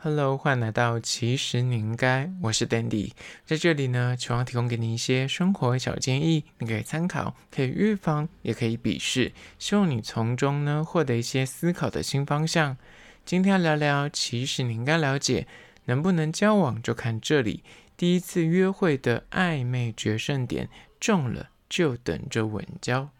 Hello，欢迎来到其实你应该，我是 Dandy，在这里呢，希望提供给你一些生活小建议，你可以参考，可以预防，也可以鄙视，希望你从中呢获得一些思考的新方向。今天要聊聊，其实你应该了解，能不能交往就看这里，第一次约会的暧昧决胜点，中了就等着稳交。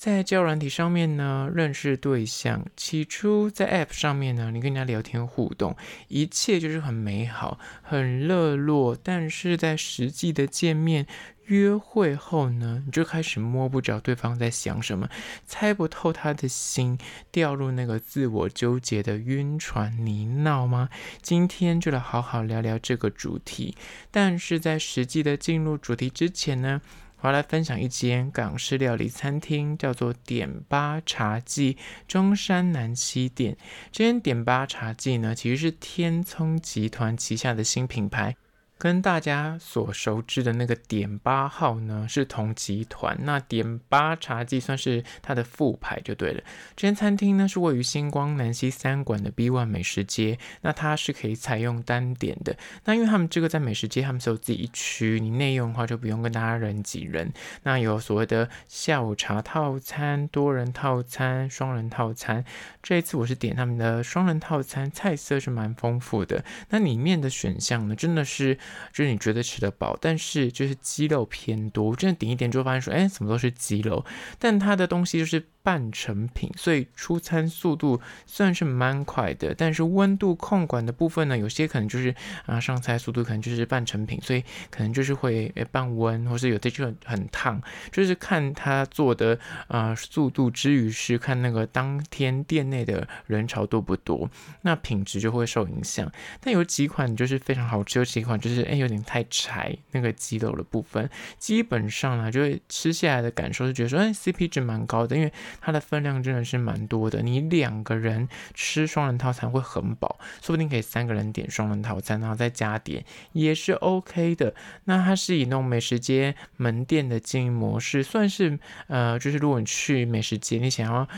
在交友软体上面呢，认识对象，起初在 App 上面呢，你跟人家聊天互动，一切就是很美好、很热络。但是在实际的见面约会后呢，你就开始摸不着对方在想什么，猜不透他的心，掉入那个自我纠结的晕船泥淖吗？今天就来好好聊聊这个主题。但是在实际的进入主题之前呢，我要来分享一间港式料理餐厅，叫做点八茶记，中山南西店。这间点八茶记呢，其实是天聪集团旗下的新品牌。跟大家所熟知的那个点八号呢，是同集团，那点八茶记算是它的副牌就对了。这间餐厅呢，是位于星光南西三馆的 B One 美食街，那它是可以采用单点的。那因为他们这个在美食街，他们是有自己一区，你内用的话就不用跟大家人挤人。那有所谓的下午茶套餐、多人套餐、双人套餐。这一次我是点他们的双人套餐，菜色是蛮丰富的。那里面的选项呢，真的是。就是你觉得吃得饱，但是就是肌肉偏多。真的点一点之后发现说，哎，怎么都是肌肉？但它的东西就是。半成品，所以出餐速度算是蛮快的，但是温度控管的部分呢，有些可能就是啊上菜速度可能就是半成品，所以可能就是会诶半温，或是有的就很烫，就是看他做的啊速度之余是看那个当天店内的人潮多不多，那品质就会受影响。但有几款就是非常好吃，有几款就是诶有点太柴，那个鸡肉的部分基本上呢就会吃下来的感受是觉得说哎 CP 值蛮高的，因为。它的分量真的是蛮多的，你两个人吃双人套餐会很饱，说不定可以三个人点双人套餐，然后再加点也是 OK 的。那它是以那种美食街门店的经营模式，算是呃，就是如果你去美食街，你想要。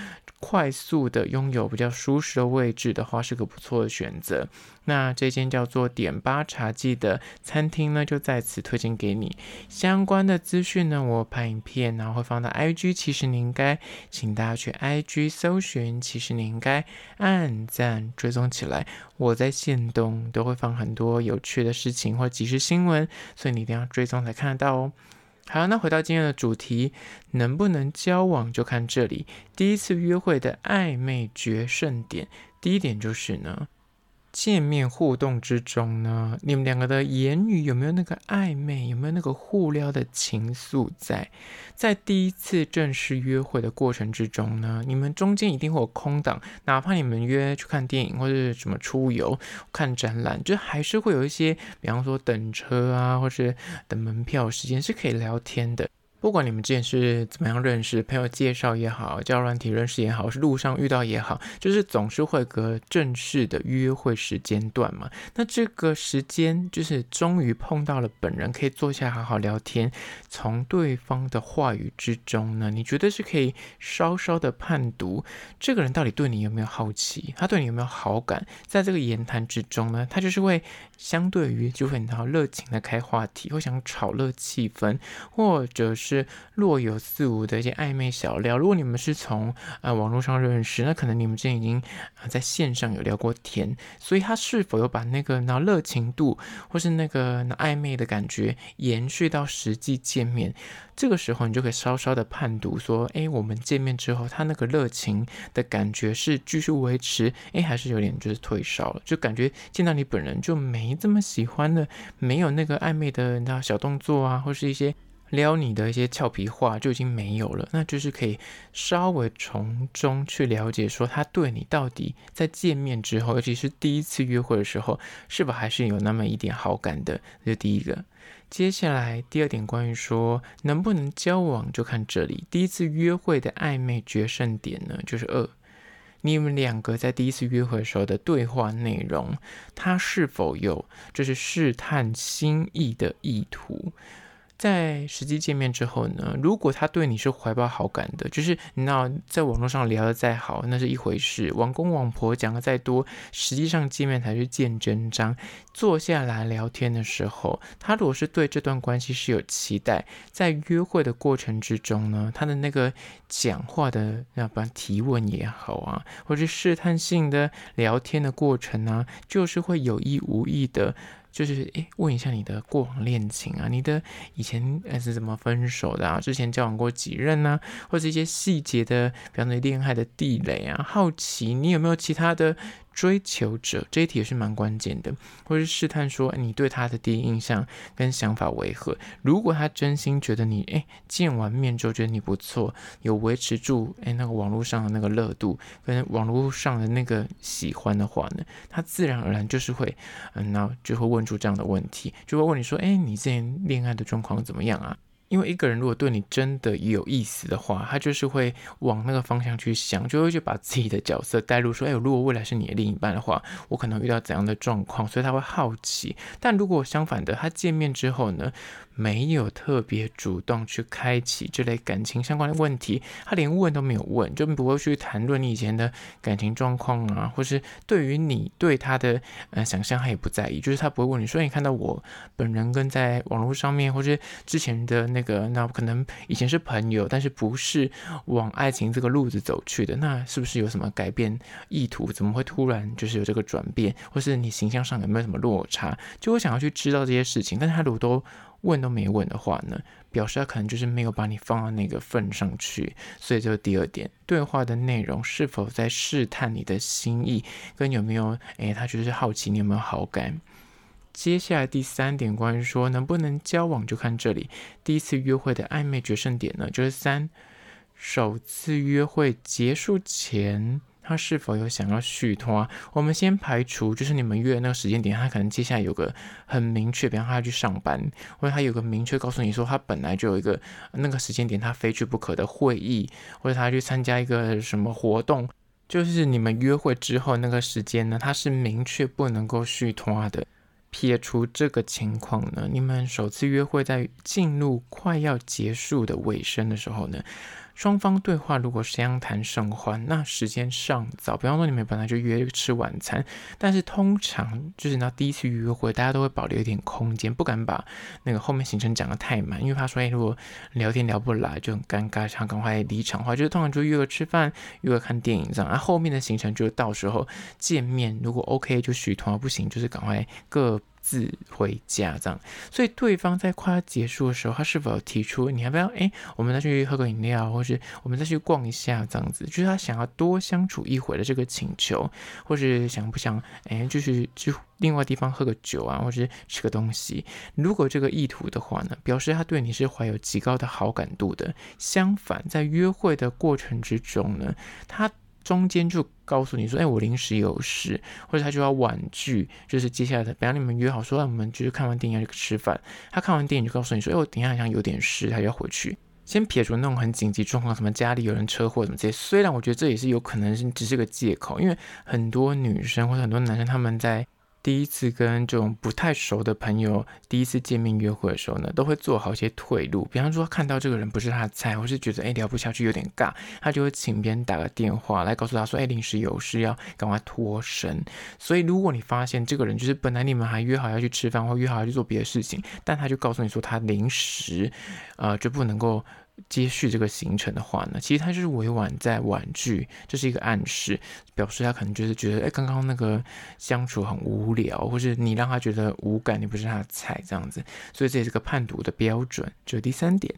快速的拥有比较舒适的位置的话，是个不错的选择。那这间叫做点八茶记的餐厅呢，就在此推荐给你。相关的资讯呢，我拍影片，然后会放到 IG。其实你应该，请大家去 IG 搜寻，其实你应该按赞追踪起来。我在限动都会放很多有趣的事情或即时新闻，所以你一定要追踪才看得到哦。好，那回到今天的主题，能不能交往就看这里。第一次约会的暧昧决胜点，第一点就是呢。见面互动之中呢，你们两个的言语有没有那个暧昧，有没有那个互撩的情愫在？在第一次正式约会的过程之中呢，你们中间一定会有空档，哪怕你们约去看电影或者什么出游、看展览，就还是会有一些，比方说等车啊，或是等门票时间是可以聊天的。不管你们之前是怎么样认识，朋友介绍也好，交友软体认识也好，是路上遇到也好，就是总是会隔正式的约会时间段嘛。那这个时间就是终于碰到了本人，可以坐下好好聊天。从对方的话语之中呢，你觉得是可以稍稍的判读这个人到底对你有没有好奇，他对你有没有好感。在这个言谈之中呢，他就是会相对于就会很热情的开话题，会想炒热气氛，或者是。是若有似无的一些暧昧小聊。如果你们是从呃网络上认识，那可能你们之前已经啊在线上有聊过天，所以他是否有把那个那热情度或是那个那暧昧的感觉延续到实际见面？这个时候你就可以稍稍的判读说，哎，我们见面之后，他那个热情的感觉是继续维持，哎，还是有点就是退烧了？就感觉见到你本人就没这么喜欢了，没有那个暧昧的那小动作啊，或是一些。撩你的一些俏皮话就已经没有了，那就是可以稍微从中去了解，说他对你到底在见面之后，尤其是第一次约会的时候，是否还是有那么一点好感的？这是第一个。接下来第二点，关于说能不能交往，就看这里。第一次约会的暧昧决胜点呢，就是二，你们两个在第一次约会的时候的对话内容，他是否有就是试探心意的意图？在实际见面之后呢，如果他对你是怀抱好感的，就是你知道在网络上聊得再好，那是一回事；网公网婆讲的再多，实际上见面才是见真章。坐下来聊天的时候，他如果是对这段关系是有期待，在约会的过程之中呢，他的那个讲话的，那般提问也好啊，或者试探性的聊天的过程啊，就是会有意无意的。就是诶，问一下你的过往恋情啊，你的以前是怎么分手的啊？之前交往过几任呢？或者一些细节的，比方说恋爱的地雷啊，好奇你有没有其他的。追求者这一题也是蛮关键的，或是试探说你对他的第一印象跟想法为何？如果他真心觉得你诶见完面之后觉得你不错，有维持住诶那个网络上的那个热度跟网络上的那个喜欢的话呢，他自然而然就是会嗯，那就会问出这样的问题，就会问你说，诶你之前恋爱的状况怎么样啊？因为一个人如果对你真的有意思的话，他就是会往那个方向去想，就会去把自己的角色带入，说：“哎，如果未来是你的另一半的话，我可能遇到怎样的状况？”所以他会好奇。但如果相反的，他见面之后呢，没有特别主动去开启这类感情相关的问题，他连问都没有问，就不会去谈论你以前的感情状况啊，或是对于你对他的呃想象，他也不在意，就是他不会问你说：“你看到我本人跟在网络上面，或是之前的那个。”那可能以前是朋友，但是不是往爱情这个路子走去的，那是不是有什么改变意图？怎么会突然就是有这个转变，或是你形象上有没有什么落差？就会想要去知道这些事情，但是他如果都问都没问的话呢，表示他可能就是没有把你放到那个份上去。所以这是第二点，对话的内容是否在试探你的心意，跟有没有诶，他就是好奇你有没有好感。接下来第三点，关于说能不能交往，就看这里。第一次约会的暧昧决胜点呢，就是三，首次约会结束前，他是否有想要续拖？我们先排除，就是你们约的那个时间点，他可能接下来有个很明确，比方他要去上班，或者他有个明确告诉你说，他本来就有一个那个时间点他非去不可的会议，或者他去参加一个什么活动，就是你们约会之后那个时间呢，他是明确不能够续拖的。撇除这个情况呢，你们首次约会在进入快要结束的尾声的时候呢，双方对话如果相谈甚欢，那时间尚早。比方说你们本来就约吃晚餐，但是通常就是那第一次约会，大家都会保留一点空间，不敢把那个后面行程讲得太满，因为怕说，哎，如果聊天聊不来就很尴尬，想赶快离场的话，就是通常就约个吃饭，约个看电影这样。而后面的行程就到时候见面，如果 OK 就续摊，不行就是赶快各 自回家这样，所以对方在快要结束的时候，他是否提出你要不要？哎，我们再去喝个饮料，或是我们再去逛一下这样子，就是他想要多相处一会的这个请求，或是想不想？哎，就是去另外地方喝个酒啊，或是吃个东西。如果这个意图的话呢，表示他对你是怀有极高的好感度的。相反，在约会的过程之中呢，他。中间就告诉你说，哎，我临时有事，或者他就要婉拒，就是接下来的，比方你们约好说，我们就是看完电影要去吃饭，他看完电影就告诉你说，哎，我等下好像有点事，他就要回去。先撇除那种很紧急状况，什么家里有人车祸什么这些，虽然我觉得这也是有可能是只是个借口，因为很多女生或者很多男生他们在。第一次跟这种不太熟的朋友第一次见面约会的时候呢，都会做好一些退路。比方说看到这个人不是他的菜，或是觉得诶聊不下去有点尬，他就会请别人打个电话来告诉他说，诶临时有事要赶快脱身。所以如果你发现这个人就是本来你们还约好要去吃饭或约好要去做别的事情，但他就告诉你说他临时，呃就不能够。接续这个行程的话呢，其实他就是委婉在婉拒，这是一个暗示，表示他可能就是觉得，哎，刚刚那个相处很无聊，或是你让他觉得无感，你不是他的菜这样子，所以这也是个判读的标准。这是第三点，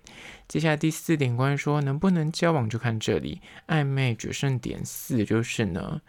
接下来第四点，关于说能不能交往，就看这里，暧昧决胜点四就是呢。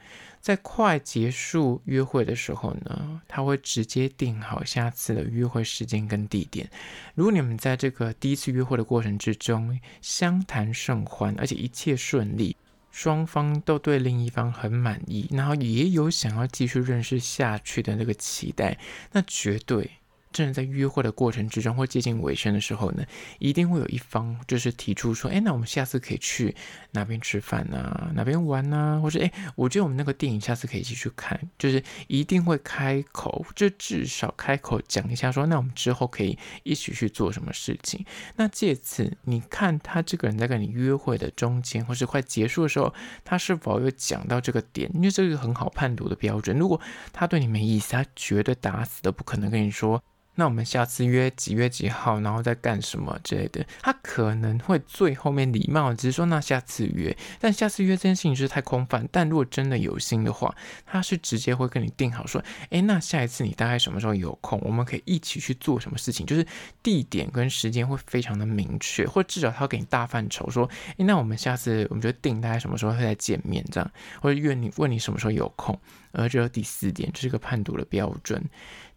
在快结束约会的时候呢，他会直接定好下次的约会时间跟地点。如果你们在这个第一次约会的过程之中相谈甚欢，而且一切顺利，双方都对另一方很满意，然后也有想要继续认识下去的那个期待，那绝对。真的在约会的过程之中，或接近尾声的时候呢，一定会有一方就是提出说，哎，那我们下次可以去哪边吃饭啊，哪边玩啊，或者哎，我觉得我们那个电影下次可以一起去看，就是一定会开口，就至少开口讲一下说，那我们之后可以一起去做什么事情。那借此你看他这个人在跟你约会的中间，或是快结束的时候，他是否有讲到这个点？因为这个很好判读的标准。如果他对你没意思，他绝对打死都不可能跟你说。那我们下次约几月几号，然后再干什么之类的？他可能会最后面礼貌，只是说那下次约。但下次约这件事情是太空泛。但如果真的有心的话，他是直接会跟你定好说，诶，那下一次你大概什么时候有空，我们可以一起去做什么事情？就是地点跟时间会非常的明确，或至少他会给你大范畴说，诶，那我们下次我们就定大概什么时候会再见面这样，或者约你问你什么时候有空。而这第四点，这是个判读的标准。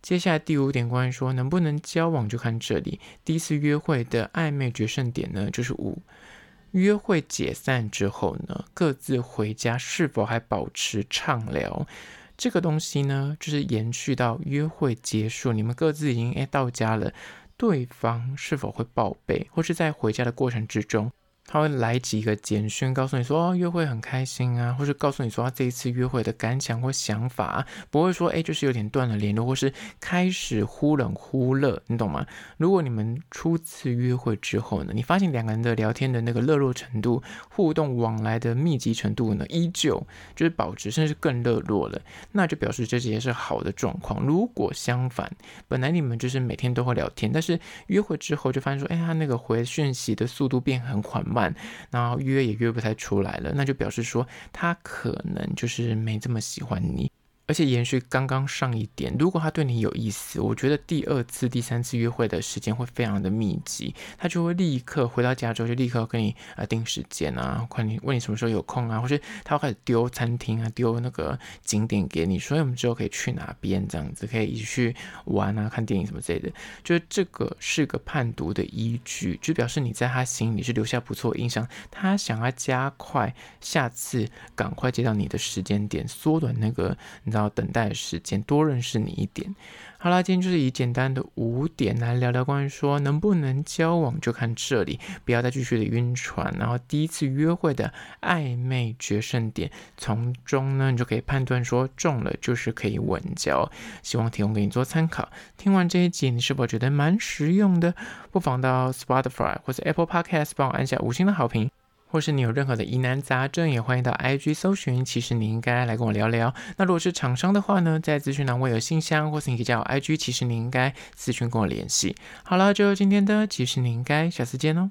接下来第五点，关于说能不能交往，就看这里。第一次约会的暧昧决胜点呢，就是五。约会解散之后呢，各自回家是否还保持畅聊？这个东西呢，就是延续到约会结束，你们各自已经诶到家了，对方是否会报备，或是在回家的过程之中。他会来几个简讯，告诉你说，约会很开心啊，或是告诉你说他这一次约会的感想或想法，不会说哎，就是有点断了联络，或是开始忽冷忽热，你懂吗？如果你们初次约会之后呢，你发现两个人的聊天的那个热络程度、互动往来的密集程度呢，依旧就是保持，甚至更热络了，那就表示这些是好的状况。如果相反，本来你们就是每天都会聊天，但是约会之后就发现说，哎，他那个回讯息的速度变很缓慢。然后约也约不太出来了，那就表示说他可能就是没这么喜欢你。而且延续刚刚上一点，如果他对你有意思，我觉得第二次、第三次约会的时间会非常的密集，他就会立刻回到家之后就立刻跟你啊定时间啊，快你问你什么时候有空啊，或是他会开始丢餐厅啊、丢那个景点给你，所以我们之后可以去哪边这样子，可以一起去玩啊、看电影什么之类的，就是这个是个判读的依据，就表示你在他心里是留下不错印象，他想要加快下次赶快接到你的时间点，缩短那个。要等待时间，多认识你一点。好啦，今天就是以简单的五点来聊聊关于说能不能交往，就看这里，不要再继续的晕船。然后第一次约会的暧昧决胜点，从中呢，你就可以判断说中了就是可以稳交。希望提供给你做参考。听完这一集，你是否觉得蛮实用的？不妨到 Spotify 或者 Apple Podcast 帮我按下五星的好评。或是你有任何的疑难杂症，也欢迎到 IG 搜寻。其实你应该来跟我聊聊。那如果是厂商的话呢，在资讯栏我有信箱，或是你可以加我 IG。其实你应该咨询跟我联系。好了，就今天的，其实你应该下次见哦。